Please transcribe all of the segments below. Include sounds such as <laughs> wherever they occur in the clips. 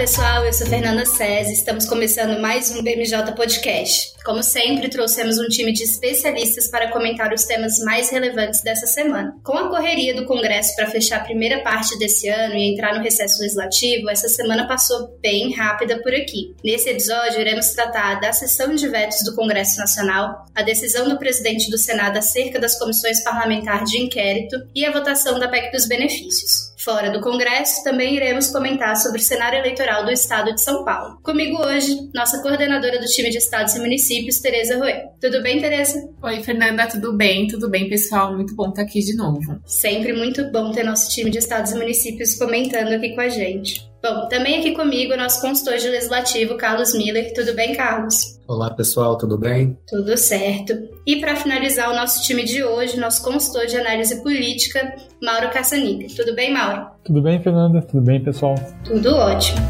Pessoal, eu sou Fernanda César, estamos começando mais um BMJ Podcast. Como sempre, trouxemos um time de especialistas para comentar os temas mais relevantes dessa semana. Com a correria do Congresso para fechar a primeira parte desse ano e entrar no recesso legislativo, essa semana passou bem rápida por aqui. Nesse episódio, iremos tratar da sessão de vetos do Congresso Nacional, a decisão do presidente do Senado acerca das comissões parlamentares de inquérito e a votação da PEC dos benefícios. Fora do Congresso, também iremos comentar sobre o cenário eleitoral do Estado de São Paulo. Comigo hoje, nossa coordenadora do time de Estados e Municípios Tereza Roê. Tudo bem, Tereza? Oi, Fernanda, tudo bem? Tudo bem, pessoal? Muito bom estar aqui de novo. Sempre muito bom ter nosso time de estados e municípios comentando aqui com a gente. Bom, também aqui comigo o nosso consultor de legislativo, Carlos Miller. Tudo bem, Carlos? Olá, pessoal, tudo bem? Tudo certo. E para finalizar o nosso time de hoje, nosso consultor de análise política, Mauro Caçanica. Tudo bem, Mauro? Tudo bem, Fernanda? Tudo bem, pessoal? Tudo ótimo.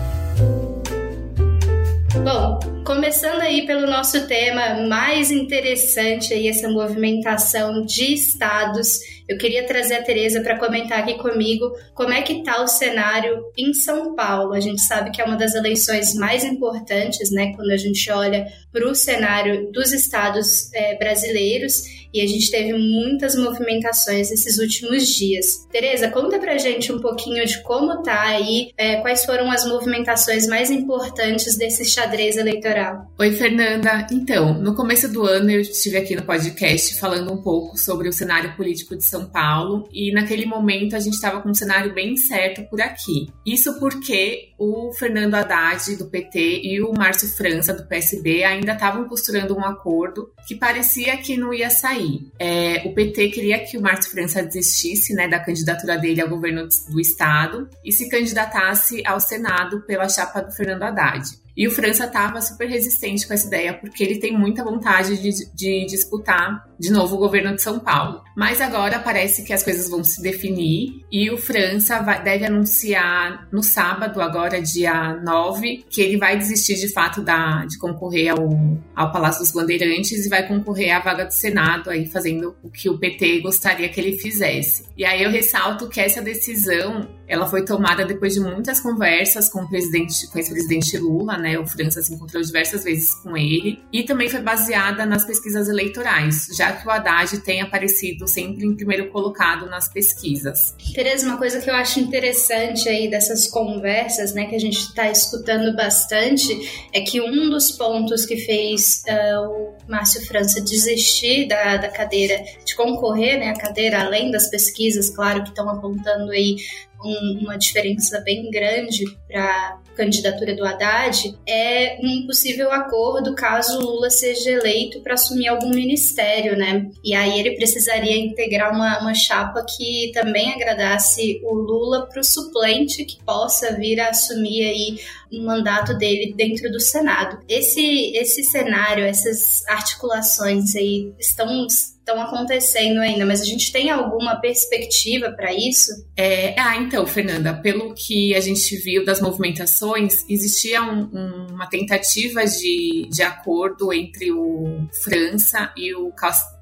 Bom, começando aí pelo nosso tema mais interessante aí, essa movimentação de estados, eu queria trazer a Tereza para comentar aqui comigo como é que está o cenário em São Paulo. A gente sabe que é uma das eleições mais importantes, né, quando a gente olha para o cenário dos estados é, brasileiros e a gente teve muitas movimentações nesses últimos dias. Tereza, conta pra gente um pouquinho de como tá aí, é, quais foram as movimentações mais importantes desse xadrez eleitoral. Oi, Fernanda. Então, no começo do ano eu estive aqui no podcast falando um pouco sobre o cenário político de São Paulo e naquele momento a gente estava com um cenário bem certo por aqui. Isso porque o Fernando Haddad do PT e o Márcio França do PSB ainda estavam costurando um acordo que parecia que não ia sair. É, o PT queria que o Márcio França desistisse né, da candidatura dele ao governo do estado e se candidatasse ao Senado pela chapa do Fernando Haddad. E o França estava super resistente com essa ideia, porque ele tem muita vontade de, de, disputar de novo o governo de São Paulo. Mas agora parece que as coisas vão se definir e o França vai, deve anunciar no sábado, agora dia 9, que ele vai desistir de fato da, de concorrer ao, ao Palácio dos Bandeirantes e vai concorrer à vaga do Senado, aí fazendo o que o PT gostaria que ele fizesse. E aí eu ressalto que essa decisão ela foi tomada depois de muitas conversas com o presidente, com ex-presidente Lula, né? O França se encontrou diversas vezes com ele e também foi baseada nas pesquisas eleitorais, já que o Haddad tem aparecido sempre em primeiro colocado nas pesquisas. Tereza, uma coisa que eu acho interessante aí dessas conversas, né, que a gente está escutando bastante, é que um dos pontos que fez uh, o Márcio França desistir da, da cadeira de concorrer, né, a cadeira além das pesquisas, claro, que estão apontando aí um, uma diferença bem grande para candidatura do Haddad é um possível acordo caso Lula seja eleito para assumir algum ministério, né? E aí ele precisaria integrar uma, uma chapa que também agradasse o Lula para o suplente que possa vir a assumir aí um mandato dele dentro do Senado. Esse, esse cenário, essas articulações aí estão estão acontecendo ainda, mas a gente tem alguma perspectiva para isso? É, ah, então, Fernanda, pelo que a gente viu das movimentações, existia um, um, uma tentativa de, de acordo entre o França e o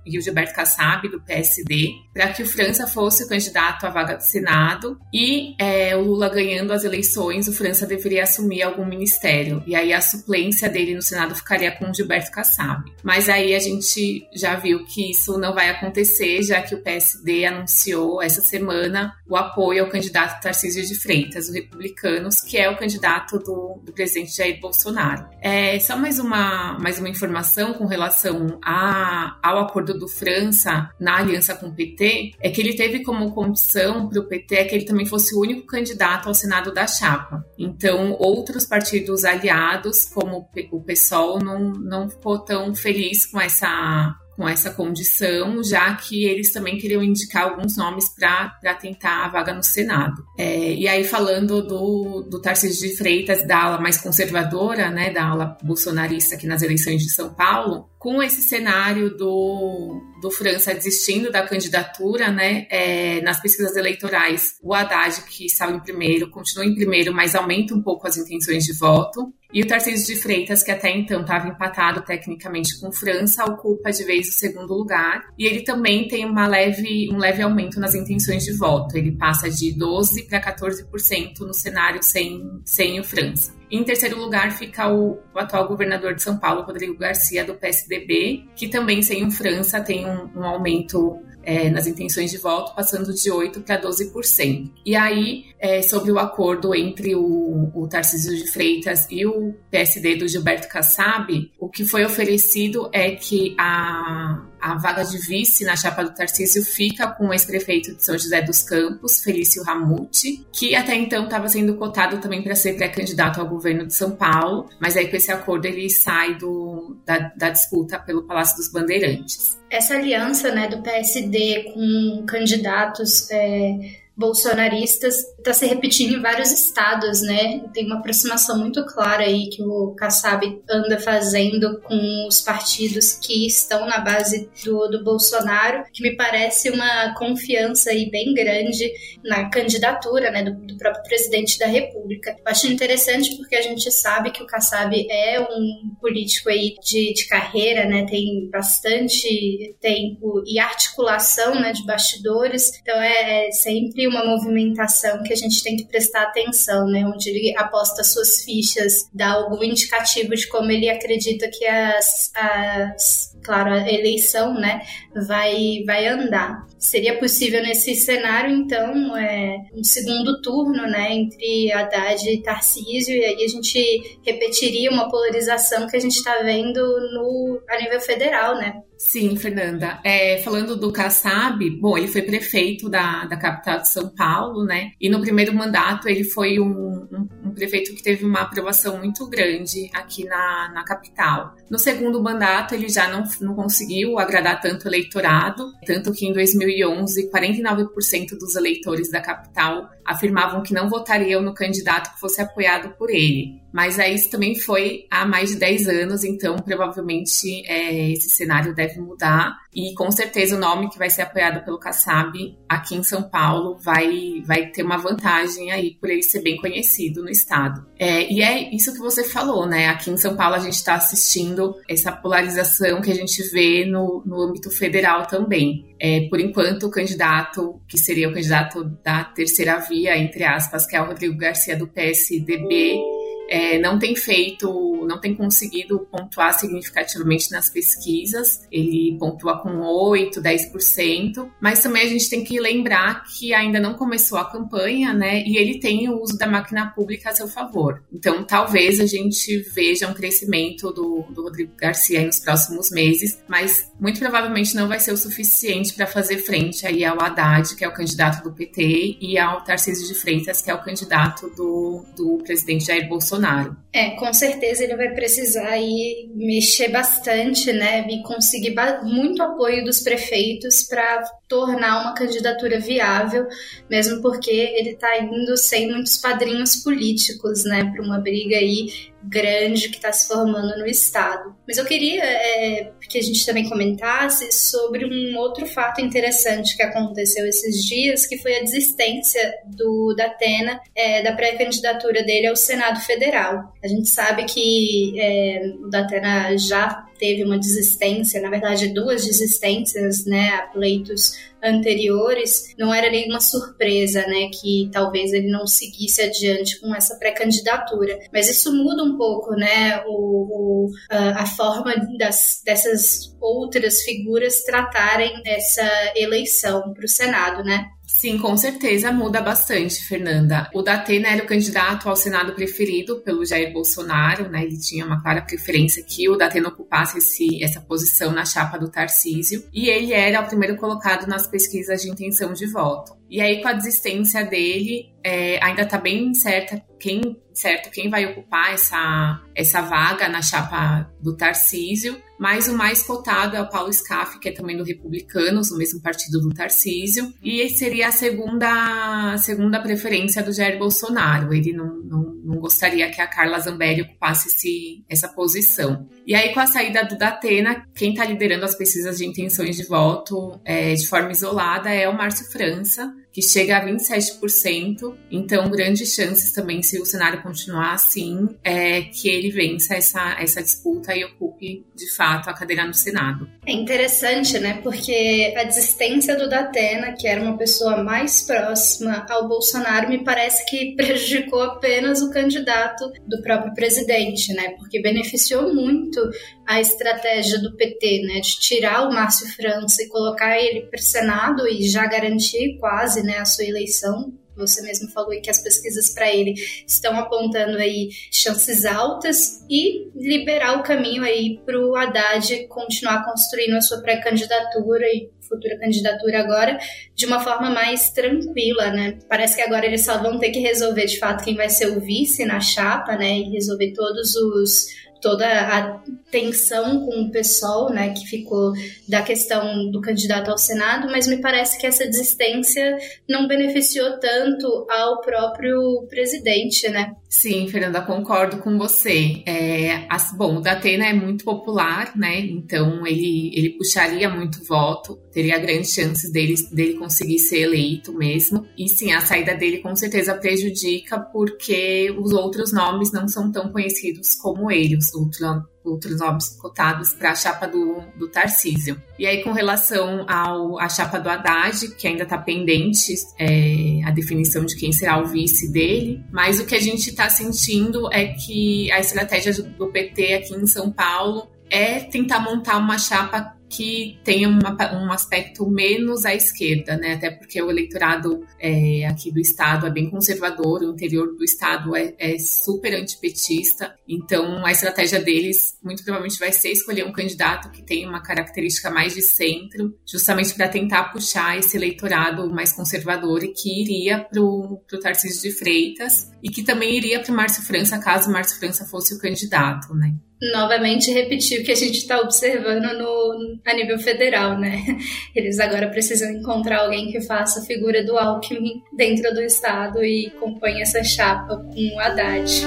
e o Gilberto Kassab, do PSD, para que o França fosse o candidato à vaga do Senado e é, o Lula ganhando as eleições, o França deveria assumir algum ministério. E aí a suplência dele no Senado ficaria com o Gilberto Kassab. Mas aí a gente já viu que isso não vai acontecer, já que o PSD anunciou essa semana o apoio ao candidato Tarcísio de Freitas, o Republicanos, que é o candidato do, do presidente Jair Bolsonaro. É, só mais uma, mais uma informação com relação a, ao acordo do França na aliança com o PT é que ele teve como condição para o PT que ele também fosse o único candidato ao Senado da chapa. Então, outros partidos aliados, como o PSOL, não, não ficou tão feliz com essa com essa condição, já que eles também queriam indicar alguns nomes para tentar a vaga no Senado. É, e aí, falando do, do Tarcísio de Freitas, da ala mais conservadora, né, da ala bolsonarista aqui nas eleições de São Paulo, com esse cenário do, do França desistindo da candidatura, né? É, nas pesquisas eleitorais, o Haddad, que estava em primeiro, continua em primeiro, mas aumenta um pouco as intenções de voto. E o Tarcísio de Freitas, que até então estava empatado tecnicamente com França, ocupa de vez o segundo lugar. E ele também tem uma leve, um leve aumento nas intenções de voto. Ele passa de 12% para 14% no cenário sem, sem o França. Em terceiro lugar fica o, o, atual governador de São Paulo, Rodrigo Garcia, do PSDB, que também, sem França, tem um, um aumento é, nas intenções de voto, passando de 8% para 12%. E aí, é, sobre o acordo entre o, o Tarcísio de Freitas e o PSD do Gilberto Kassab, o que foi oferecido é que a, a vaga de vice na chapa do Tarcísio fica com o ex-prefeito de São José dos Campos, Felício Ramute, que até então estava sendo cotado também para ser pré-candidato ao governo de São Paulo, mas aí com esse acordo ele sai do, da, da disputa pelo Palácio dos Bandeirantes. Essa aliança né, do PSD com candidatos é, bolsonaristas está se repetindo em vários estados, né? Tem uma aproximação muito clara aí que o Kassab anda fazendo com os partidos que estão na base do, do Bolsonaro, que me parece uma confiança aí bem grande na candidatura, né, do, do próprio presidente da República. Eu acho interessante porque a gente sabe que o Kassab é um político aí de, de carreira, né? Tem bastante tempo e articulação, né, de bastidores. Então é, é sempre uma movimentação que a gente tem que prestar atenção, né? Onde ele aposta suas fichas, dá algum indicativo de como ele acredita que as, as claro, a eleição, né, vai, vai andar. Seria possível nesse cenário, então, é, um segundo turno, né, entre Haddad e Tarcísio, e aí a gente repetiria uma polarização que a gente está vendo no, a nível federal, né? Sim, Fernanda. É, falando do Kassab, bom, ele foi prefeito da, da capital de São Paulo, né? E no primeiro mandato ele foi um, um, um prefeito que teve uma aprovação muito grande aqui na, na capital. No segundo mandato ele já não, não conseguiu agradar tanto o eleitorado, tanto que em 2011 49% dos eleitores da capital afirmavam que não votariam no candidato que fosse apoiado por ele. Mas aí isso também foi há mais de 10 anos, então provavelmente é, esse cenário deve mudar. E com certeza o nome que vai ser apoiado pelo Kassab aqui em São Paulo vai, vai ter uma vantagem aí por ele ser bem conhecido no estado. É, e é isso que você falou, né? Aqui em São Paulo a gente está assistindo essa polarização que a gente vê no, no âmbito federal também. É, por enquanto, o candidato, que seria o candidato da terceira via, entre aspas, que é o Rodrigo Garcia do PSDB, é, não tem feito, não tem conseguido pontuar significativamente nas pesquisas. Ele pontua com 8, 10%, mas também a gente tem que lembrar que ainda não começou a campanha, né? E ele tem o uso da máquina pública a seu favor. Então, talvez a gente veja um crescimento do, do Rodrigo Garcia nos próximos meses, mas muito provavelmente não vai ser o suficiente para fazer frente aí ao Haddad, que é o candidato do PT, e ao Tarcísio de Freitas, que é o candidato do, do presidente Jair Bolsonaro. Bolsonaro. É, com certeza ele vai precisar aí mexer bastante, né, e conseguir muito apoio dos prefeitos para tornar uma candidatura viável, mesmo porque ele está indo sem muitos padrinhos políticos, né, para uma briga aí grande que está se formando no estado. Mas eu queria é, que a gente também comentasse sobre um outro fato interessante que aconteceu esses dias, que foi a desistência do Datena é, da pré-candidatura dele ao Senado Federal. A gente sabe que é, o Datena já teve uma desistência, na verdade duas desistências, né, a pleitos anteriores, não era nenhuma surpresa, né, que talvez ele não seguisse adiante com essa pré-candidatura. Mas isso muda um pouco, né, o, o a, a, forma das, dessas outras figuras tratarem essa eleição para o Senado, né? Sim, com certeza muda bastante, Fernanda. O Datena era o candidato ao Senado preferido pelo Jair Bolsonaro, né? Ele tinha uma clara preferência que o Datena ocupasse esse, essa posição na chapa do Tarcísio. E ele era o primeiro colocado nas pesquisas de intenção de voto. E aí, com a desistência dele, é, ainda está bem incerta quem certo quem vai ocupar essa, essa vaga na chapa do Tarcísio, mas o mais cotado é o Paulo Scaff, que é também do Republicanos, o mesmo partido do Tarcísio, e seria a segunda, a segunda preferência do Jair Bolsonaro. Ele não, não, não gostaria que a Carla Zambelli ocupasse esse, essa posição. E aí, com a saída do Datena, quem está liderando as pesquisas de intenções de voto é, de forma isolada é o Márcio França, que chega a 27%. Então, grandes chances também, se o cenário continuar assim, é que ele vença essa, essa disputa e ocupe, de fato, a cadeira no Senado. É interessante, né? Porque a desistência do Datena, que era uma pessoa mais próxima ao Bolsonaro, me parece que <laughs> prejudicou apenas o candidato do próprio presidente, né? Porque beneficiou muito a estratégia do PT, né? De tirar o Márcio França e colocar ele para Senado e já garantir quase né, a sua eleição. Você mesmo falou que as pesquisas para ele estão apontando aí chances altas e liberar o caminho aí para o Haddad continuar construindo a sua pré-candidatura e futura candidatura agora de uma forma mais tranquila, né? Parece que agora eles só vão ter que resolver de fato quem vai ser o vice na chapa, né? E resolver todos os toda a tensão com o pessoal, né, que ficou da questão do candidato ao Senado, mas me parece que essa desistência não beneficiou tanto ao próprio presidente, né? Sim, Fernanda, concordo com você. É, as, bom, o Datena é muito popular, né? Então ele, ele puxaria muito voto, teria grandes chances dele, dele conseguir ser eleito mesmo. E sim, a saída dele com certeza prejudica, porque os outros nomes não são tão conhecidos como ele, os outros outros nomes cotados para a chapa do, do Tarcísio. E aí, com relação ao, à chapa do Haddad, que ainda está pendente é, a definição de quem será o vice dele, mas o que a gente está sentindo é que a estratégia do PT aqui em São Paulo é tentar montar uma chapa que tenha uma, um aspecto menos à esquerda, né? Até porque o eleitorado é, aqui do estado é bem conservador, o interior do estado é, é, super antipetista. Então, a estratégia deles muito provavelmente vai ser escolher um candidato que tenha uma característica mais de centro, justamente para tentar puxar esse eleitorado mais conservador e que iria para o Tarcísio de Freitas e que também iria para Márcio França caso Márcio França fosse o candidato, né? novamente repetir o que a gente está observando no, a nível federal, né? <laughs> Eles agora precisam encontrar alguém que faça a figura do Alckmin dentro do Estado e compõe essa chapa com o Haddad.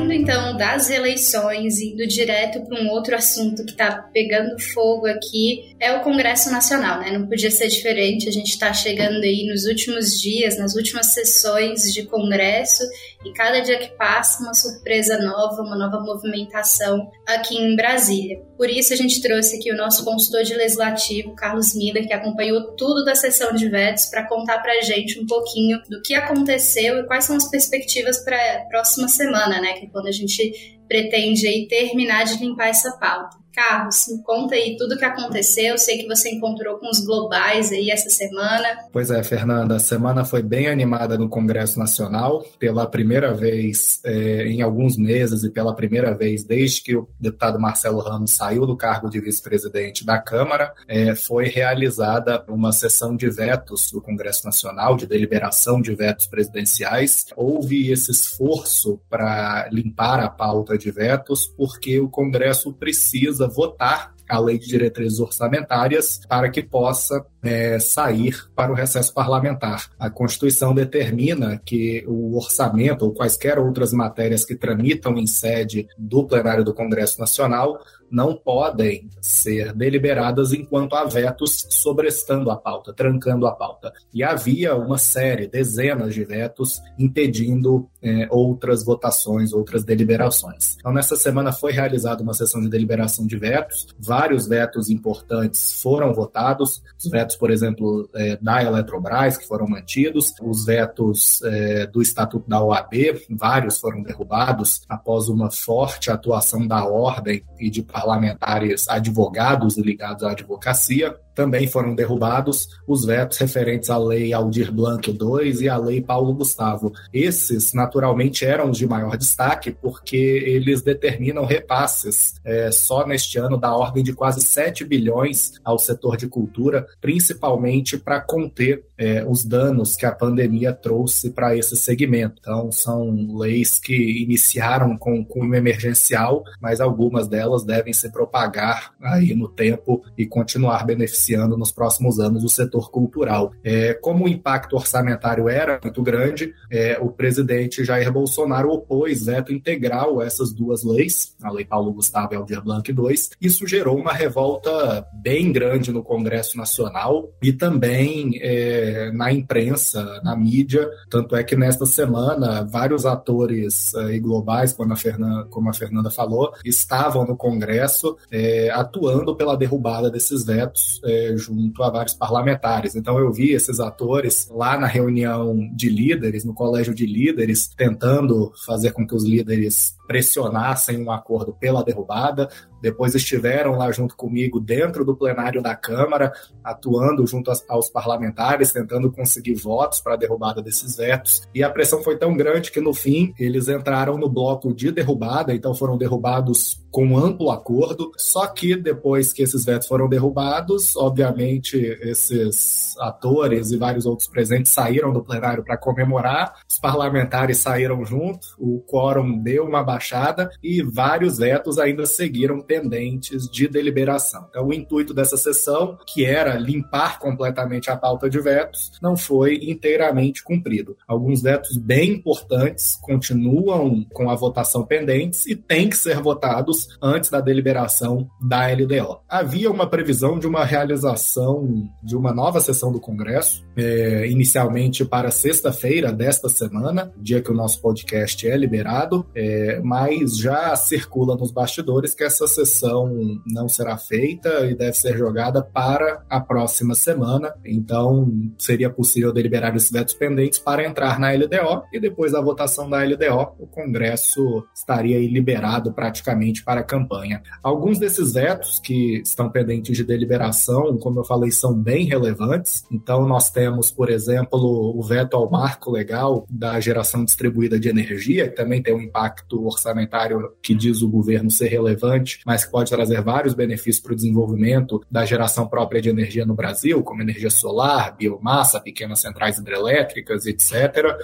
Saindo então das eleições, indo direto para um outro assunto que está pegando fogo aqui, é o Congresso Nacional, né? Não podia ser diferente, a gente está chegando aí nos últimos dias, nas últimas sessões de Congresso, e cada dia que passa, uma surpresa nova, uma nova movimentação aqui em Brasília. Por isso, a gente trouxe aqui o nosso consultor de legislativo, Carlos Miller, que acompanhou tudo da sessão de vetos, para contar para a gente um pouquinho do que aconteceu e quais são as perspectivas para a próxima semana, né? Que é quando a gente pretende aí terminar de limpar essa pauta. Carlos, me conta aí tudo o que aconteceu. Eu sei que você encontrou com os globais aí essa semana. Pois é, Fernanda, a semana foi bem animada no Congresso Nacional. Pela primeira vez é, em alguns meses e pela primeira vez desde que o deputado Marcelo Ramos saiu do cargo de vice-presidente da Câmara, é, foi realizada uma sessão de vetos do Congresso Nacional, de deliberação de vetos presidenciais. Houve esse esforço para limpar a pauta de vetos, porque o Congresso precisa precisa votar a lei de diretrizes orçamentárias para que possa é, sair para o recesso parlamentar. A Constituição determina que o orçamento ou quaisquer outras matérias que tramitam em sede do plenário do Congresso Nacional não podem ser deliberadas enquanto há vetos sobrestando a pauta, trancando a pauta. E havia uma série, dezenas de vetos impedindo é, outras votações, outras deliberações. Então, nessa semana foi realizada uma sessão de deliberação de vetos, vários vetos importantes foram votados, os vetos, por exemplo, é, da Eletrobras, que foram mantidos, os vetos é, do Estatuto da OAB, vários foram derrubados após uma forte atuação da ordem e de parlamentares advogados ligados à advocacia também foram derrubados os vetos referentes à Lei Aldir Blanc II e à Lei Paulo Gustavo. Esses, naturalmente, eram os de maior destaque porque eles determinam repasses é, só neste ano da ordem de quase 7 bilhões ao setor de cultura, principalmente para conter é, os danos que a pandemia trouxe para esse segmento. Então, são leis que iniciaram com cunho emergencial, mas algumas delas devem se propagar aí no tempo e continuar beneficiando nos próximos anos o setor cultural. É, como o impacto orçamentário era muito grande, é, o presidente Jair Bolsonaro opôs veto integral a essas duas leis, a Lei Paulo Gustavo e Aldir Blanc II. Isso gerou uma revolta bem grande no Congresso Nacional e também é, na imprensa, na mídia. Tanto é que nesta semana, vários atores é, globais, como a, Fernanda, como a Fernanda falou, estavam no Congresso é, atuando pela derrubada desses vetos é, junto a vários parlamentares. Então eu vi esses atores lá na reunião de líderes, no colégio de líderes, tentando fazer com que os líderes pressionassem um acordo pela derrubada, depois estiveram lá junto comigo dentro do plenário da Câmara, atuando junto aos parlamentares, tentando conseguir votos para a derrubada desses vetos. E a pressão foi tão grande que, no fim, eles entraram no bloco de derrubada, então foram derrubados com amplo acordo. Só que depois que esses vetos foram derrubados, obviamente esses atores e vários outros presentes saíram do plenário para comemorar, os parlamentares saíram junto, o quórum deu uma baixada e vários vetos ainda seguiram pendentes de deliberação. Então, o intuito dessa sessão, que era limpar completamente a pauta de vetos, não foi inteiramente cumprido. Alguns vetos bem importantes continuam com a votação pendentes e têm que ser votados antes da deliberação da LDO. Havia uma previsão de uma realização de uma nova sessão do Congresso, é, inicialmente para sexta-feira desta semana, dia que o nosso podcast é liberado, é, mas já circula nos bastidores que essa sessão não será feita e deve ser jogada para a próxima semana. Então, seria possível deliberar esses vetos pendentes para entrar na LDO e depois da votação da LDO, o Congresso estaria liberado praticamente para a campanha. Alguns desses vetos que estão pendentes de deliberação, como eu falei, são bem relevantes. Então, nós temos, por exemplo, o veto ao marco legal da geração distribuída de energia, que também tem um impacto orçamentário que diz o governo ser relevante, mas que pode trazer vários benefícios para o desenvolvimento da geração própria de energia no Brasil, como energia solar, biomassa, pequenas centrais hidrelétricas, etc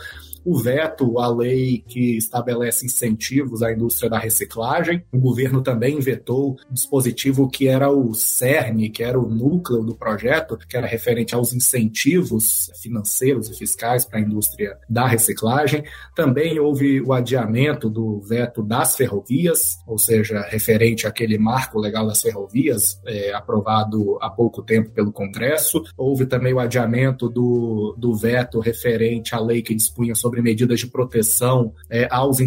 o veto à lei que estabelece incentivos à indústria da reciclagem. O governo também vetou um dispositivo que era o CERN, que era o núcleo do projeto, que era referente aos incentivos financeiros e fiscais para a indústria da reciclagem. Também houve o adiamento do veto das ferrovias, ou seja, referente àquele marco legal das ferrovias, é, aprovado há pouco tempo pelo Congresso. Houve também o adiamento do, do veto referente à lei que dispunha sobre sobre medidas de proteção é, aos,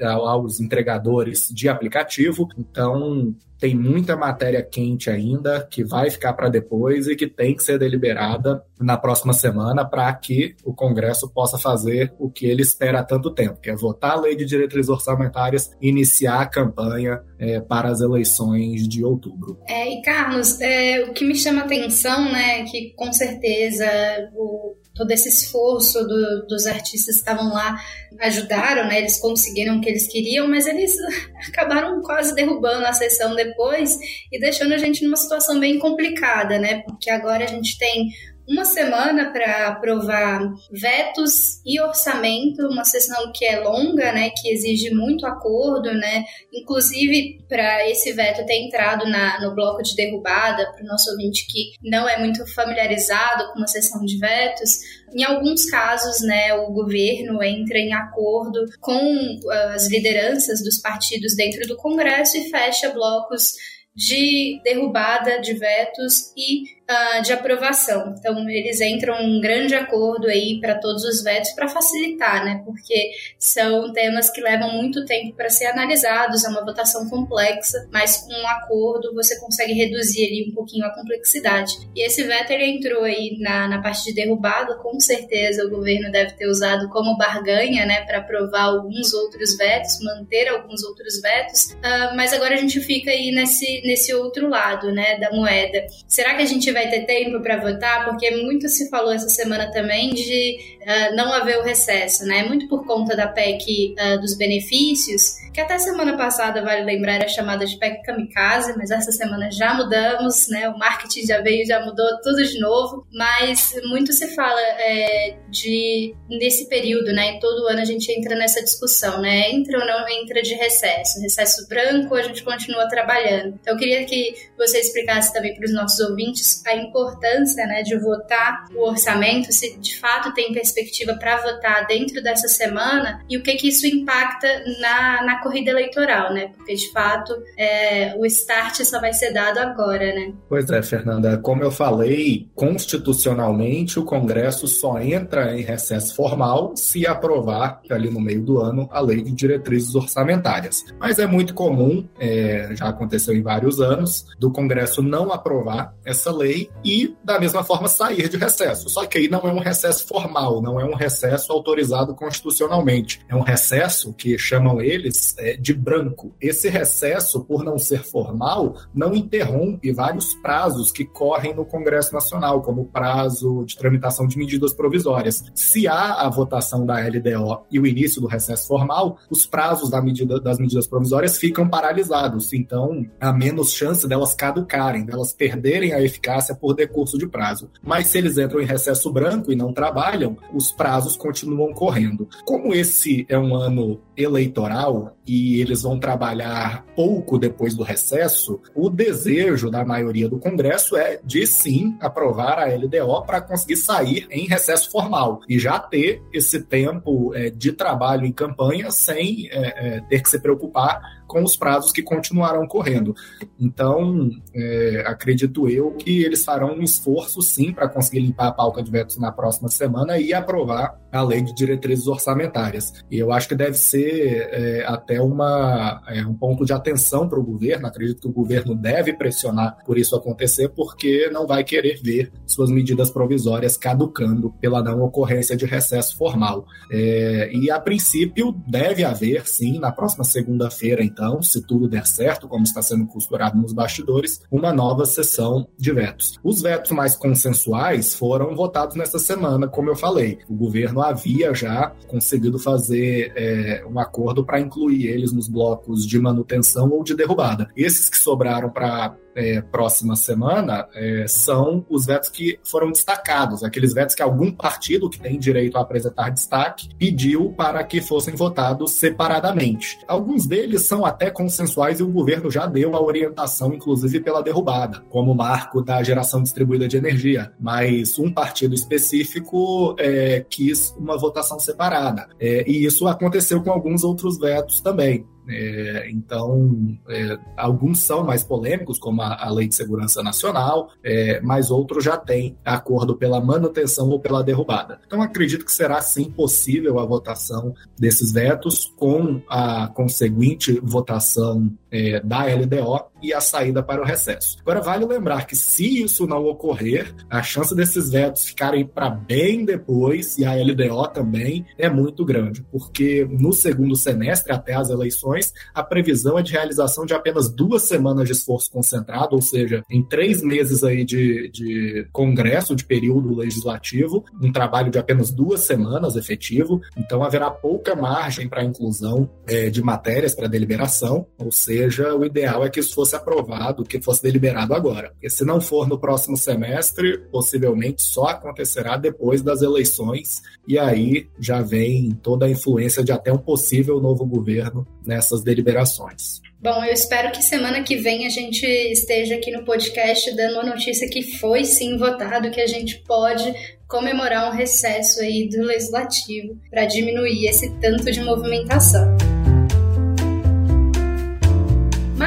aos entregadores de aplicativo. Então, tem muita matéria quente ainda que vai ficar para depois e que tem que ser deliberada na próxima semana para que o Congresso possa fazer o que ele espera há tanto tempo, que é votar a lei de diretrizes orçamentárias e iniciar a campanha é, para as eleições de outubro. É, e Carlos, é, o que me chama atenção, né, que com certeza o, todo esse esforço do, dos artistas que estavam lá ajudaram, né, eles conseguiram o que eles queriam, mas eles <laughs> acabaram quase derrubando a sessão depois e deixando a gente numa situação bem complicada, né? Porque agora a gente tem uma semana para aprovar vetos e orçamento, uma sessão que é longa, né, que exige muito acordo, né, inclusive para esse veto ter entrado na, no bloco de derrubada, para o nosso ouvinte que não é muito familiarizado com uma sessão de vetos, em alguns casos, né, o governo entra em acordo com as lideranças dos partidos dentro do Congresso e fecha blocos de derrubada de vetos e uh, de aprovação. Então, eles entram um grande acordo aí para todos os vetos para facilitar, né? Porque são temas que levam muito tempo para ser analisados, é uma votação complexa, mas com um acordo você consegue reduzir ali um pouquinho a complexidade. E esse veto ele entrou aí na, na parte de derrubada, com certeza o governo deve ter usado como barganha, né, para aprovar alguns outros vetos, manter alguns outros vetos, uh, mas agora a gente fica aí nesse, nesse outro lado, né, da moeda. Será que a gente vai ter tempo para votar, porque muito se falou essa semana também de uh, não haver o recesso, né? Muito por conta da PEC uh, dos benefícios, que até semana passada, vale lembrar, era chamada de PEC Kamikaze, mas essa semana já mudamos, né? O marketing já veio, já mudou tudo de novo, mas muito se fala é, de nesse período, né? Todo ano a gente entra nessa discussão, né? Entra ou não entra de recesso? Recesso branco, a gente continua trabalhando. Então eu queria que você explicasse também para os nossos ouvintes a importância, né, de votar o orçamento, se de fato tem perspectiva para votar dentro dessa semana e o que que isso impacta na, na corrida eleitoral, né? Porque de fato é, o start só vai ser dado agora, né? Pois é, Fernanda. Como eu falei, constitucionalmente o Congresso só entra em recesso formal se aprovar ali no meio do ano a lei de diretrizes orçamentárias. Mas é muito comum, é, já aconteceu em vários anos, do Congresso não aprovar essa lei e da mesma forma sair de recesso. Só que aí não é um recesso formal, não é um recesso autorizado constitucionalmente. É um recesso que chamam eles é, de branco. Esse recesso, por não ser formal, não interrompe vários prazos que correm no Congresso Nacional, como o prazo de tramitação de medidas provisórias. Se há a votação da LDO e o início do recesso formal, os prazos da medida, das medidas provisórias ficam paralisados. Então, há menos chance delas caducarem, delas perderem a eficácia por decurso de prazo. Mas se eles entram em recesso branco e não trabalham, os prazos continuam correndo. Como esse é um ano eleitoral e eles vão trabalhar pouco depois do recesso, o desejo da maioria do Congresso é de sim aprovar a LDO para conseguir sair em recesso formal e já ter esse tempo é, de trabalho em campanha sem é, é, ter que se preocupar com os prazos que continuarão correndo. Então, é, acredito eu que eles farão um esforço, sim, para conseguir limpar a pauta de vetos na próxima semana e aprovar a lei de diretrizes orçamentárias. E eu acho que deve ser é, até uma, é, um ponto de atenção para o governo. Acredito que o governo deve pressionar por isso acontecer, porque não vai querer ver suas medidas provisórias caducando pela não ocorrência de recesso formal. É, e, a princípio, deve haver, sim, na próxima segunda-feira, então então, se tudo der certo, como está sendo costurado nos bastidores, uma nova sessão de vetos. Os vetos mais consensuais foram votados nessa semana, como eu falei. O governo havia já conseguido fazer é, um acordo para incluir eles nos blocos de manutenção ou de derrubada. Esses que sobraram para é, próxima semana é, são os vetos que foram destacados, aqueles vetos que algum partido que tem direito a apresentar destaque pediu para que fossem votados separadamente. Alguns deles são até consensuais e o governo já deu a orientação, inclusive pela derrubada, como o marco da geração distribuída de energia, mas um partido específico é, quis uma votação separada. É, e isso aconteceu com alguns outros vetos também. É, então, é, alguns são mais polêmicos, como a, a Lei de Segurança Nacional, é, mas outros já têm acordo pela manutenção ou pela derrubada. Então, acredito que será sim possível a votação desses vetos com a conseguinte votação é, da LDO e a saída para o recesso. Agora, vale lembrar que se isso não ocorrer, a chance desses vetos ficarem para bem depois, e a LDO também, é muito grande, porque no segundo semestre, até as eleições, a previsão é de realização de apenas duas semanas de esforço concentrado, ou seja, em três meses aí de, de congresso, de período legislativo, um trabalho de apenas duas semanas efetivo, então haverá pouca margem para inclusão é, de matérias para deliberação, ou seja, o ideal é que isso fosse aprovado, que fosse deliberado agora. Porque se não for no próximo semestre, possivelmente só acontecerá depois das eleições, e aí já vem toda a influência de até um possível novo governo nessas deliberações. Bom, eu espero que semana que vem a gente esteja aqui no podcast dando uma notícia que foi sim votado, que a gente pode comemorar um recesso aí do legislativo para diminuir esse tanto de movimentação.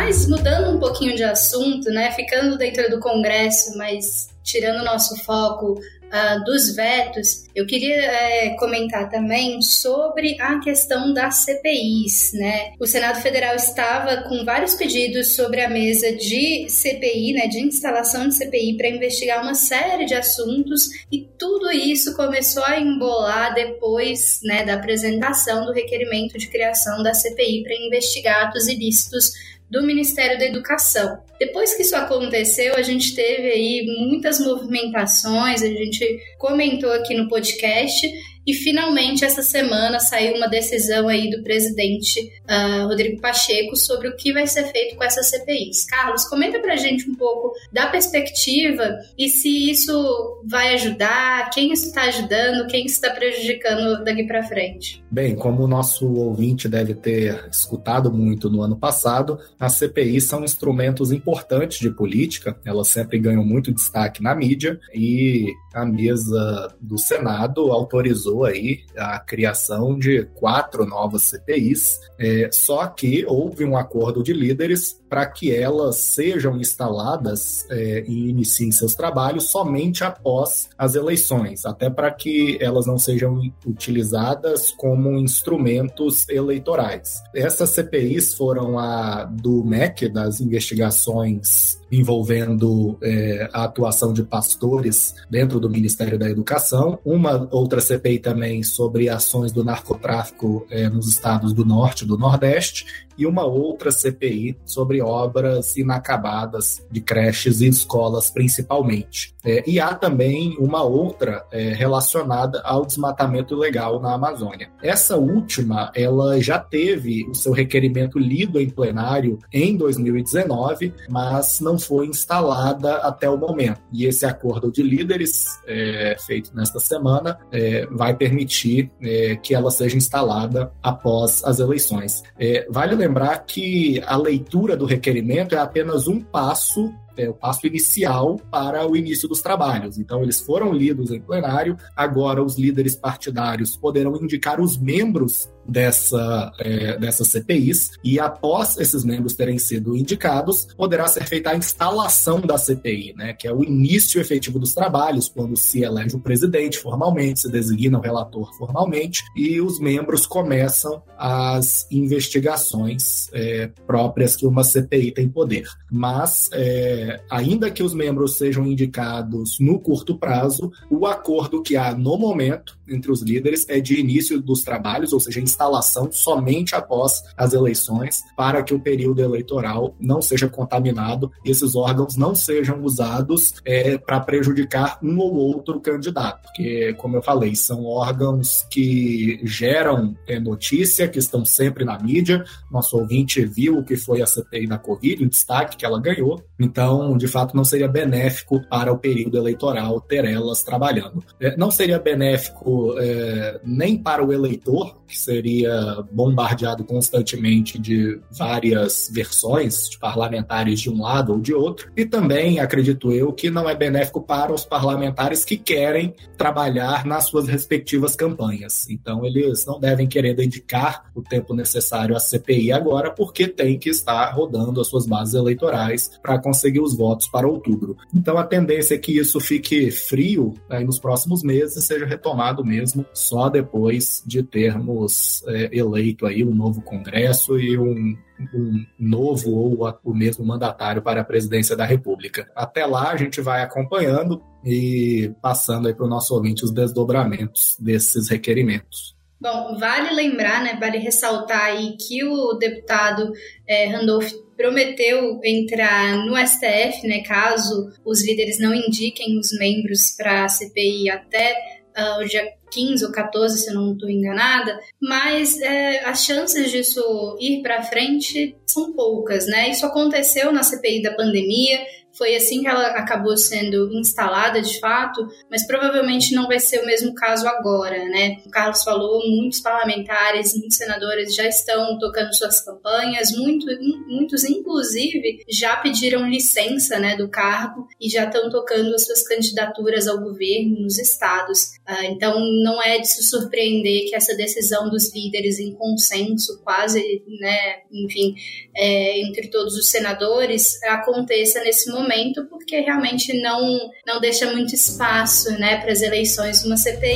Mas mudando um pouquinho de assunto, né, ficando dentro do Congresso, mas tirando o nosso foco uh, dos vetos, eu queria é, comentar também sobre a questão das CPIs, né? O Senado Federal estava com vários pedidos sobre a mesa de CPI, né, de instalação de CPI para investigar uma série de assuntos e tudo isso começou a embolar depois, né, da apresentação do requerimento de criação da CPI para investigar atos ilícitos do Ministério da Educação. Depois que isso aconteceu, a gente teve aí muitas movimentações, a gente comentou aqui no podcast e finalmente essa semana saiu uma decisão aí do presidente uh, Rodrigo Pacheco sobre o que vai ser feito com essas CPIs. Carlos, comenta pra gente um pouco da perspectiva e se isso vai ajudar, quem está ajudando, quem está prejudicando daqui para frente. Bem, como o nosso ouvinte deve ter escutado muito no ano passado, as CPIs são instrumentos importantes de política, elas sempre ganham muito destaque na mídia e a mesa do Senado autorizou aí a criação de quatro novas CPIs, é, só que houve um acordo de líderes para que elas sejam instaladas é, e iniciem seus trabalhos somente após as eleições, até para que elas não sejam utilizadas como instrumentos eleitorais. Essas CPIs foram a do MEC, das investigações envolvendo é, a atuação de pastores dentro do Ministério da Educação, uma outra CPI também sobre ações do narcotráfico é, nos estados do Norte e do Nordeste, e uma outra CPI sobre obras inacabadas de creches e escolas, principalmente. É, e há também uma outra é, relacionada ao desmatamento ilegal na Amazônia. Essa última, ela já teve o seu requerimento lido em plenário em 2019, mas não foi instalada até o momento. E esse acordo de líderes, é, feito nesta semana, é, vai permitir é, que ela seja instalada após as eleições. É, vale lembrar que a leitura do requerimento é apenas um passo é, o passo inicial para o início dos trabalhos. Então, eles foram lidos em plenário, agora os líderes partidários poderão indicar os membros dessa, é, dessas CPIs, e após esses membros terem sido indicados, poderá ser feita a instalação da CPI, né, que é o início efetivo dos trabalhos, quando se elege o presidente formalmente, se designa o relator formalmente, e os membros começam as investigações é, próprias que uma CPI tem poder. Mas, é, ainda que os membros sejam indicados no curto prazo, o acordo que há no momento entre os líderes é de início dos trabalhos, ou seja, instalação somente após as eleições, para que o período eleitoral não seja contaminado e esses órgãos não sejam usados é, para prejudicar um ou outro candidato. Porque, como eu falei, são órgãos que geram é, notícia, que estão sempre na mídia. Nosso ouvinte viu o que foi a CPI da Covid, o destaque que ela ganhou. Então, de fato, não seria benéfico para o período eleitoral ter elas trabalhando. É, não seria benéfico é, nem para o eleitor, que seria bombardeado constantemente de várias versões de parlamentares de um lado ou de outro, e também, acredito eu, que não é benéfico para os parlamentares que querem trabalhar nas suas respectivas campanhas. Então, eles não devem querer dedicar o tempo necessário à CPI agora, porque tem que estar rodando as suas bases eleitorais para conseguir os votos para outubro. Então, a tendência é que isso fique frio aí nos próximos meses, seja retomado mesmo só depois de termos é, eleito aí um novo Congresso e um, um novo ou o mesmo mandatário para a presidência da República. Até lá a gente vai acompanhando e passando aí para o nosso ouvinte os desdobramentos desses requerimentos. Bom, vale lembrar, né, vale ressaltar aí que o deputado é, Randolph prometeu entrar no STF, né, caso os líderes não indiquem os membros para a CPI até uh, o dia 15 ou 14, se eu não estou enganada, mas é, as chances disso ir para frente são poucas, né? Isso aconteceu na CPI da pandemia, foi assim que ela acabou sendo instalada de fato, mas provavelmente não vai ser o mesmo caso agora, né? O Carlos falou, muitos parlamentares, muitos senadores já estão tocando suas campanhas, muito, muitos inclusive já pediram licença, né, do cargo e já estão tocando as suas candidaturas ao governo nos estados. Uh, então não é de se surpreender que essa decisão dos líderes em consenso, quase, né, enfim, é, entre todos os senadores, aconteça nesse momento momento, porque realmente não, não deixa muito espaço né, para as eleições uma CPI.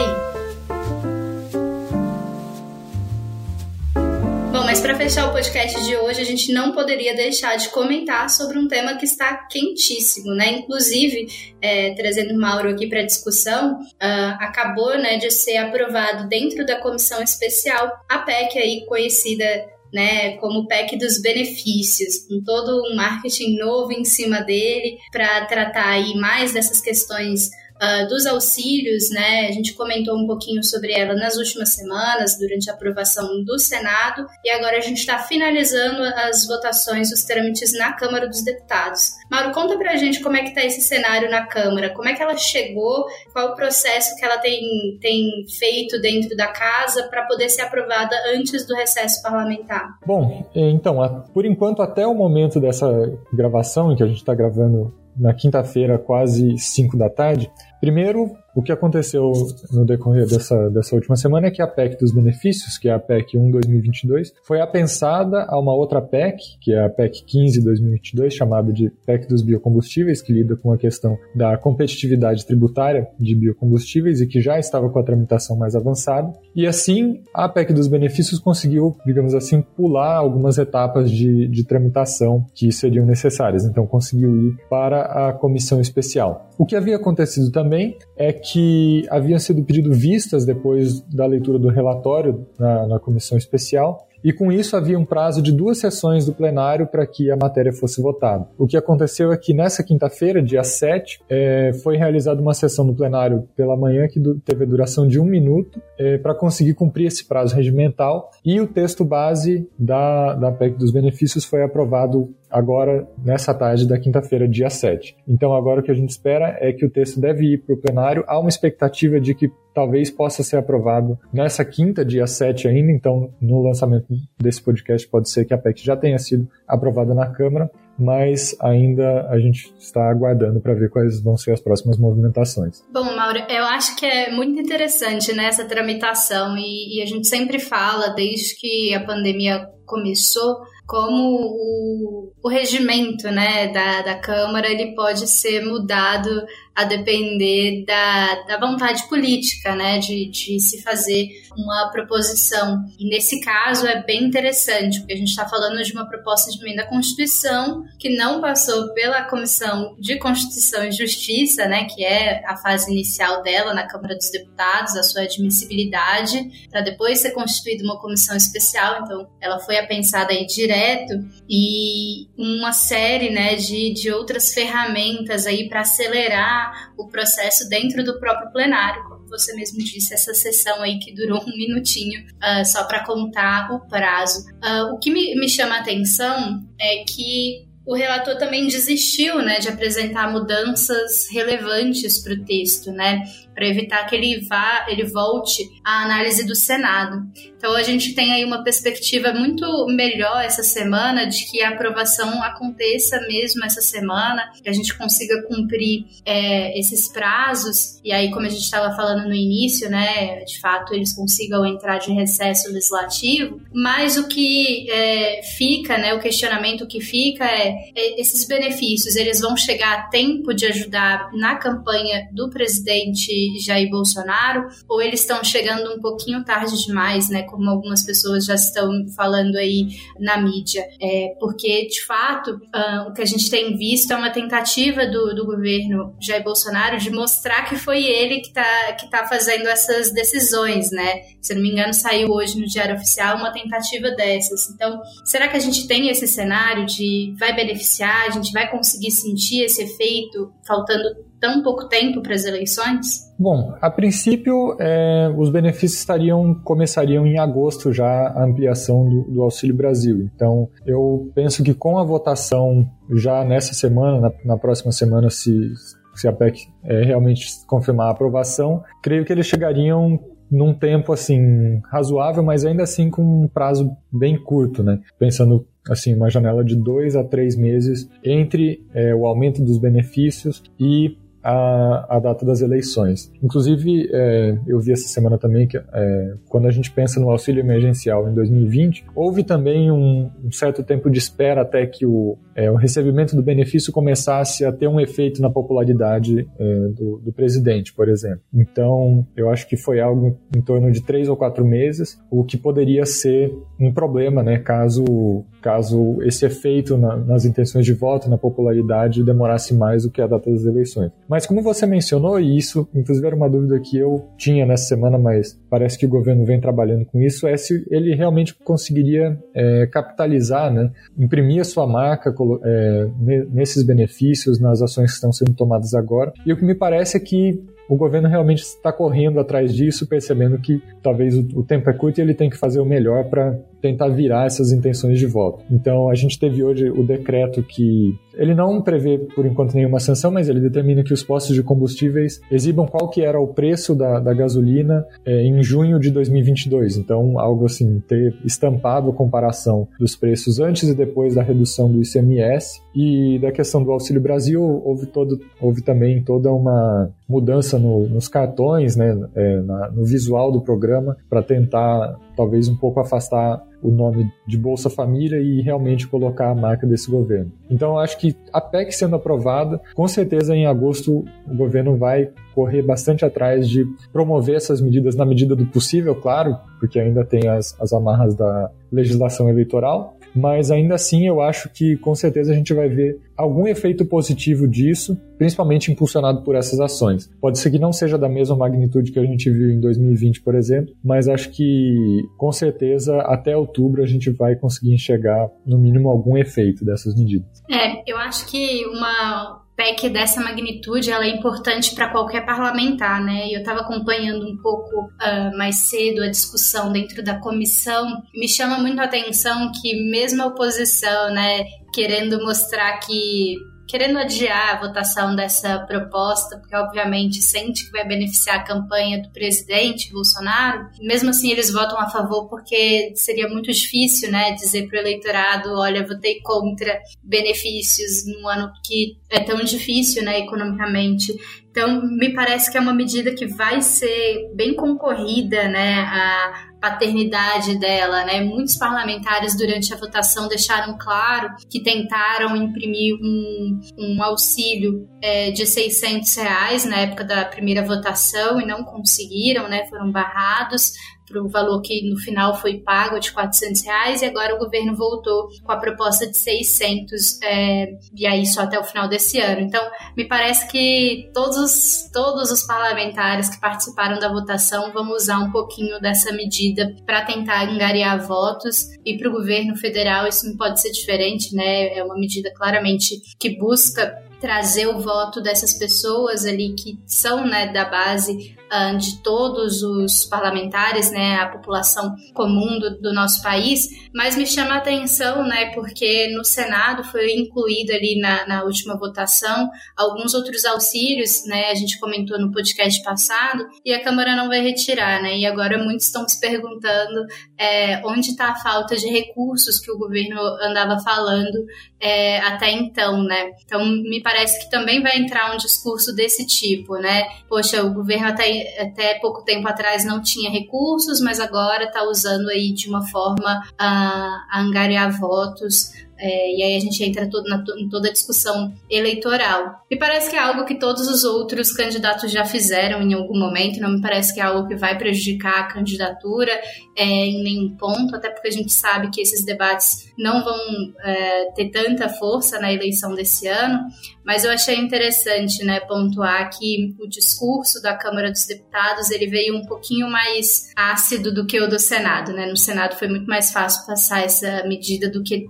Bom, mas para fechar o podcast de hoje, a gente não poderia deixar de comentar sobre um tema que está quentíssimo, né? Inclusive, é, trazendo o Mauro aqui para discussão, uh, acabou né, de ser aprovado dentro da comissão especial a PEC aí conhecida né, como o PEC dos benefícios, com todo um marketing novo em cima dele para tratar aí mais dessas questões uh, dos auxílios, né? A gente comentou um pouquinho sobre ela nas últimas semanas, durante a aprovação do Senado, e agora a gente está finalizando as votações, os trâmites na Câmara dos Deputados. Mauro, conta pra gente como é que tá esse cenário na Câmara, como é que ela chegou, qual o processo que ela tem, tem feito dentro da casa para poder ser aprovada antes do recesso parlamentar. Bom, então, por enquanto, até o momento dessa gravação, em que a gente está gravando na quinta-feira, quase 5 da tarde, Primeiro, o que aconteceu no decorrer dessa, dessa última semana é que a PEC dos benefícios, que é a PEC 1-2022, foi apensada a uma outra PEC, que é a PEC 15-2022, chamada de PEC dos biocombustíveis, que lida com a questão da competitividade tributária de biocombustíveis e que já estava com a tramitação mais avançada. E assim, a PEC dos benefícios conseguiu, digamos assim, pular algumas etapas de, de tramitação que seriam necessárias. Então, conseguiu ir para a comissão especial. O que havia acontecido também é que haviam sido pedido vistas depois da leitura do relatório na, na comissão especial e com isso havia um prazo de duas sessões do plenário para que a matéria fosse votada. O que aconteceu é que nessa quinta-feira, dia 7, é, foi realizada uma sessão no plenário pela manhã que teve a duração de um minuto é, para conseguir cumprir esse prazo regimental e o texto base da, da PEC dos benefícios foi aprovado agora nessa tarde da quinta-feira, dia 7. Então agora o que a gente espera é que o texto deve ir para o plenário. Há uma expectativa de que talvez possa ser aprovado nessa quinta, dia 7 ainda, então no lançamento desse podcast pode ser que a PEC já tenha sido aprovada na Câmara, mas ainda a gente está aguardando para ver quais vão ser as próximas movimentações. Bom, Mauro, eu acho que é muito interessante né, essa tramitação e, e a gente sempre fala, desde que a pandemia começou, como o, o regimento né, da, da Câmara ele pode ser mudado a depender da, da vontade política, né, de, de se fazer uma proposição. E nesse caso é bem interessante, porque a gente está falando de uma proposta de emenda à Constituição que não passou pela Comissão de Constituição e Justiça, né, que é a fase inicial dela na Câmara dos Deputados, a sua admissibilidade, para depois ser constituída uma comissão especial. Então, ela foi apensada aí direto e uma série, né, de, de outras ferramentas aí para acelerar o processo dentro do próprio plenário, como você mesmo disse, essa sessão aí que durou um minutinho uh, só para contar o prazo. Uh, o que me, me chama a atenção é que o relator também desistiu né, de apresentar mudanças relevantes para o texto, né? para evitar que ele vá, ele volte à análise do Senado. Então a gente tem aí uma perspectiva muito melhor essa semana de que a aprovação aconteça mesmo essa semana, que a gente consiga cumprir é, esses prazos e aí como a gente estava falando no início, né, de fato eles consigam entrar de recesso legislativo. Mas o que é, fica, né, o questionamento que fica é, é esses benefícios eles vão chegar a tempo de ajudar na campanha do presidente Jair Bolsonaro, ou eles estão chegando um pouquinho tarde demais, né? Como algumas pessoas já estão falando aí na mídia. É, porque, de fato, uh, o que a gente tem visto é uma tentativa do, do governo Jair Bolsonaro de mostrar que foi ele que está que tá fazendo essas decisões, né? Se não me engano, saiu hoje no Diário Oficial uma tentativa dessas. Então, será que a gente tem esse cenário de vai beneficiar, a gente vai conseguir sentir esse efeito faltando tão pouco tempo para as eleições? Bom, a princípio, é, os benefícios estariam começariam em agosto já a ampliação do, do, Auxílio Brasil. Então, eu penso que com a votação já nessa semana, na, na próxima semana, se, se a PEC é, realmente confirmar a aprovação, creio que eles chegariam num tempo assim razoável, mas ainda assim com um prazo bem curto, né? Pensando assim uma janela de dois a três meses entre é, o aumento dos benefícios e a, a data das eleições. Inclusive, é, eu vi essa semana também que é, quando a gente pensa no auxílio emergencial em 2020, houve também um, um certo tempo de espera até que o, é, o recebimento do benefício começasse a ter um efeito na popularidade é, do, do, presidente, por exemplo. Então, eu acho que foi algo em torno de três ou quatro meses, o que poderia ser um problema, né, caso, caso esse efeito na, nas intenções de voto, na popularidade, demorasse mais do que a data das eleições. Mas como você mencionou, e isso inclusive era uma dúvida que eu tinha nessa semana, mas parece que o governo vem trabalhando com isso, é se ele realmente conseguiria é, capitalizar, né, imprimir a sua marca é, nesses benefícios, nas ações que estão sendo tomadas agora. E o que me parece é que o governo realmente está correndo atrás disso, percebendo que talvez o, tempo é curto e ele tem que fazer o melhor para tentar virar essas intenções de voto. Então a gente teve hoje o decreto que ele não prevê por enquanto nenhuma sanção, mas ele determina que os postos de combustíveis exibam qual que era o preço da, da gasolina é, em junho de 2022. Então algo assim ter estampado a comparação dos preços antes e depois da redução do ICMS e da questão do Auxílio Brasil houve todo houve também toda uma mudança no, nos cartões, né, é, na, no visual do programa para tentar talvez um pouco afastar o nome de Bolsa Família e realmente colocar a marca desse governo. Então acho que a PEC sendo aprovada, com certeza em agosto o governo vai correr bastante atrás de promover essas medidas na medida do possível, claro, porque ainda tem as, as amarras da legislação eleitoral, mas ainda assim eu acho que com certeza a gente vai ver algum efeito positivo disso, principalmente impulsionado por essas ações. Pode ser que não seja da mesma magnitude que a gente viu em 2020, por exemplo, mas acho que com certeza até outubro a gente vai conseguir enxergar no mínimo algum efeito dessas medidas. É, eu acho que uma PEC dessa magnitude ela é importante para qualquer parlamentar, né? Eu estava acompanhando um pouco uh, mais cedo a discussão dentro da comissão. Me chama muito a atenção que mesmo a oposição, né, querendo mostrar que querendo adiar a votação dessa proposta, porque obviamente sente que vai beneficiar a campanha do presidente Bolsonaro. Mesmo assim, eles votam a favor porque seria muito difícil, né, dizer para o eleitorado, olha, votei contra benefícios num ano que é tão difícil, né, economicamente. Então, me parece que é uma medida que vai ser bem concorrida, né, a paternidade dela, né? Muitos parlamentares durante a votação deixaram claro que tentaram imprimir um, um auxílio é, de 600 reais na época da primeira votação e não conseguiram, né? Foram barrados para o valor que no final foi pago de 400 reais e agora o governo voltou com a proposta de 600 é, e aí só até o final desse ano. Então, me parece que todos, todos os parlamentares que participaram da votação vão usar um pouquinho dessa medida para tentar angariar votos e para o governo federal isso não pode ser diferente, né? É uma medida claramente que busca trazer o voto dessas pessoas ali que são né, da base de todos os parlamentares, né, a população comum do, do, nosso país, mas me chama a atenção, né, porque no Senado foi incluído ali na, na última votação alguns outros auxílios, né, a gente comentou no podcast passado, e a Câmara não vai retirar, né, e agora muitos estão se perguntando é, onde está a falta de recursos que o governo andava falando é, até então, né? Então, me parece que também vai entrar um discurso desse tipo, né? Poxa, o governo até, até pouco tempo atrás não tinha recursos, mas agora está usando aí de uma forma a, a angariar votos é, e aí a gente entra todo na, em toda a discussão eleitoral. Me parece que é algo que todos os outros candidatos já fizeram em algum momento, não me parece que é algo que vai prejudicar a candidatura é, em nenhum ponto, até porque a gente sabe que esses debates não vão é, ter tanta força na eleição desse ano, mas eu achei interessante né, pontuar que o discurso da Câmara dos Deputados ele veio um pouquinho mais ácido do que o do Senado. Né? No Senado foi muito mais fácil passar essa medida do que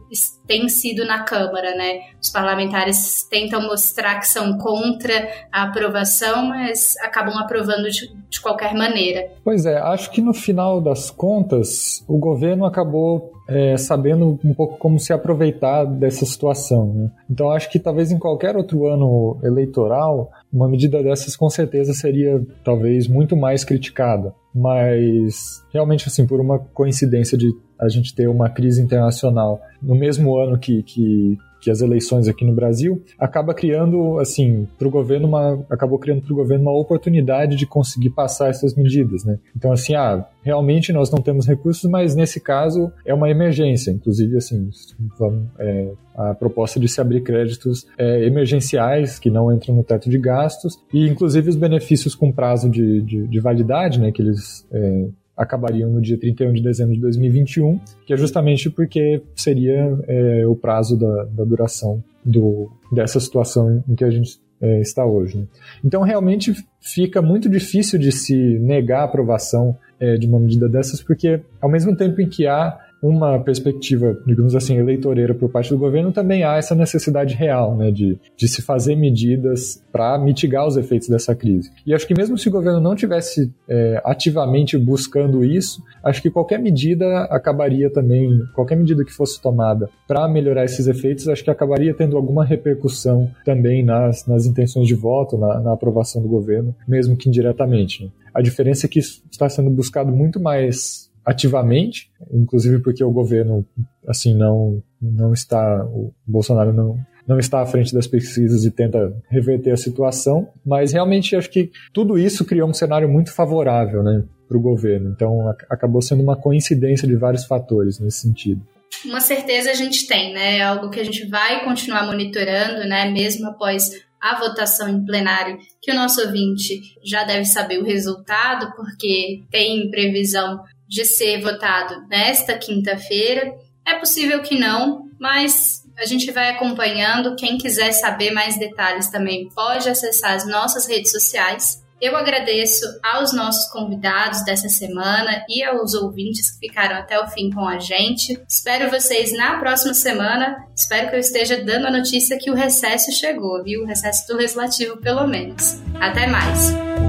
tem sido na Câmara, né? Os parlamentares tentam mostrar que são contra a aprovação, mas acabam aprovando de, de qualquer maneira. Pois é, acho que no final das contas, o governo acabou é, sabendo um pouco como se aproveitar dessa situação. Né? Então, acho que talvez em qualquer outro ano eleitoral, uma medida dessas com certeza seria talvez muito mais criticada. Mas realmente, assim, por uma coincidência de a gente ter uma crise internacional no mesmo ano que, que, que as eleições aqui no Brasil, acaba criando, assim, para o governo uma, acabou criando para o governo uma oportunidade de conseguir passar essas medidas, né? Então, assim, ah, realmente nós não temos recursos, mas nesse caso é uma emergência. Inclusive, assim, vamos, é, a proposta de se abrir créditos é, emergenciais que não entram no teto de gastos e, inclusive, os benefícios com prazo de, de, de validade, né, que eles é, acabariam no dia 31 de dezembro de 2021, que é justamente porque seria é, o prazo da, da duração do, dessa situação em que a gente é, está hoje. Né? Então, realmente fica muito difícil de se negar a aprovação é, de uma medida dessas, porque ao mesmo tempo em que há uma perspectiva, digamos assim, eleitoreira por parte do governo, também há essa necessidade real né, de, de se fazer medidas para mitigar os efeitos dessa crise. E acho que mesmo se o governo não tivesse é, ativamente buscando isso, acho que qualquer medida acabaria também, qualquer medida que fosse tomada para melhorar esses efeitos, acho que acabaria tendo alguma repercussão também nas, nas intenções de voto, na, na aprovação do governo, mesmo que indiretamente. Né? A diferença é que isso está sendo buscado muito mais ativamente, inclusive porque o governo assim não não está o Bolsonaro não não está à frente das pesquisas e tenta reverter a situação, mas realmente acho que tudo isso criou um cenário muito favorável, né, para o governo. Então acabou sendo uma coincidência de vários fatores nesse sentido. Uma certeza a gente tem, né? É algo que a gente vai continuar monitorando, né? Mesmo após a votação em plenário, que o nosso ouvinte já deve saber o resultado, porque tem previsão de ser votado nesta quinta-feira. É possível que não, mas a gente vai acompanhando. Quem quiser saber mais detalhes também pode acessar as nossas redes sociais. Eu agradeço aos nossos convidados dessa semana e aos ouvintes que ficaram até o fim com a gente. Espero vocês na próxima semana. Espero que eu esteja dando a notícia que o recesso chegou, viu? O recesso do legislativo, pelo menos. Até mais!